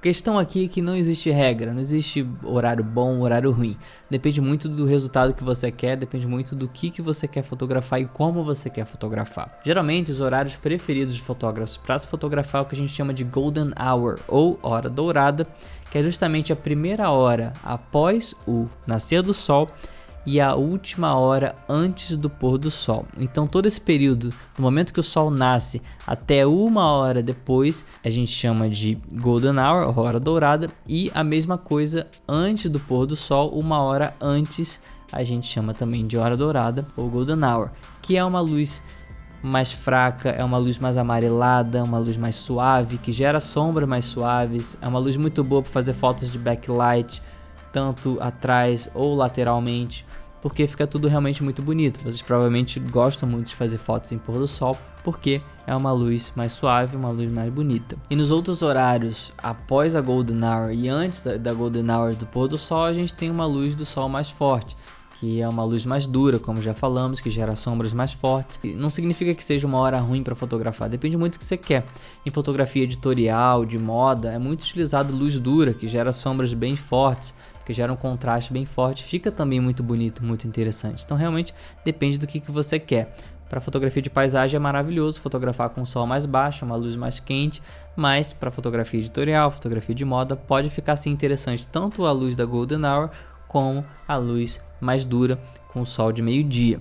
Questão aqui é que não existe regra, não existe horário bom, horário ruim. Depende muito do resultado que você quer, depende muito do que, que você quer fotografar e como você quer fotografar. Geralmente, os horários preferidos de fotógrafos para se fotografar é o que a gente chama de Golden Hour ou Hora Dourada, que é justamente a primeira hora após o nascer do sol e a última hora antes do pôr do sol. Então, todo esse período, do momento que o sol nasce até uma hora depois, a gente chama de Golden Hour, hora dourada, e a mesma coisa antes do pôr do sol, uma hora antes, a gente chama também de hora dourada ou Golden Hour, que é uma luz mais fraca, é uma luz mais amarelada, uma luz mais suave, que gera sombras mais suaves, é uma luz muito boa para fazer fotos de backlight tanto atrás ou lateralmente, porque fica tudo realmente muito bonito. Vocês provavelmente gostam muito de fazer fotos em pôr do sol, porque é uma luz mais suave, uma luz mais bonita. E nos outros horários, após a Golden Hour e antes da Golden Hour do pôr do sol, a gente tem uma luz do sol mais forte que é uma luz mais dura, como já falamos, que gera sombras mais fortes. Não significa que seja uma hora ruim para fotografar, depende muito do que você quer. Em fotografia editorial, de moda, é muito utilizado luz dura, que gera sombras bem fortes, que gera um contraste bem forte, fica também muito bonito, muito interessante. Então realmente depende do que, que você quer. Para fotografia de paisagem é maravilhoso fotografar com o sol mais baixo, uma luz mais quente, mas para fotografia editorial, fotografia de moda, pode ficar assim interessante tanto a luz da Golden Hour como a luz mais dura com o sol de meio-dia.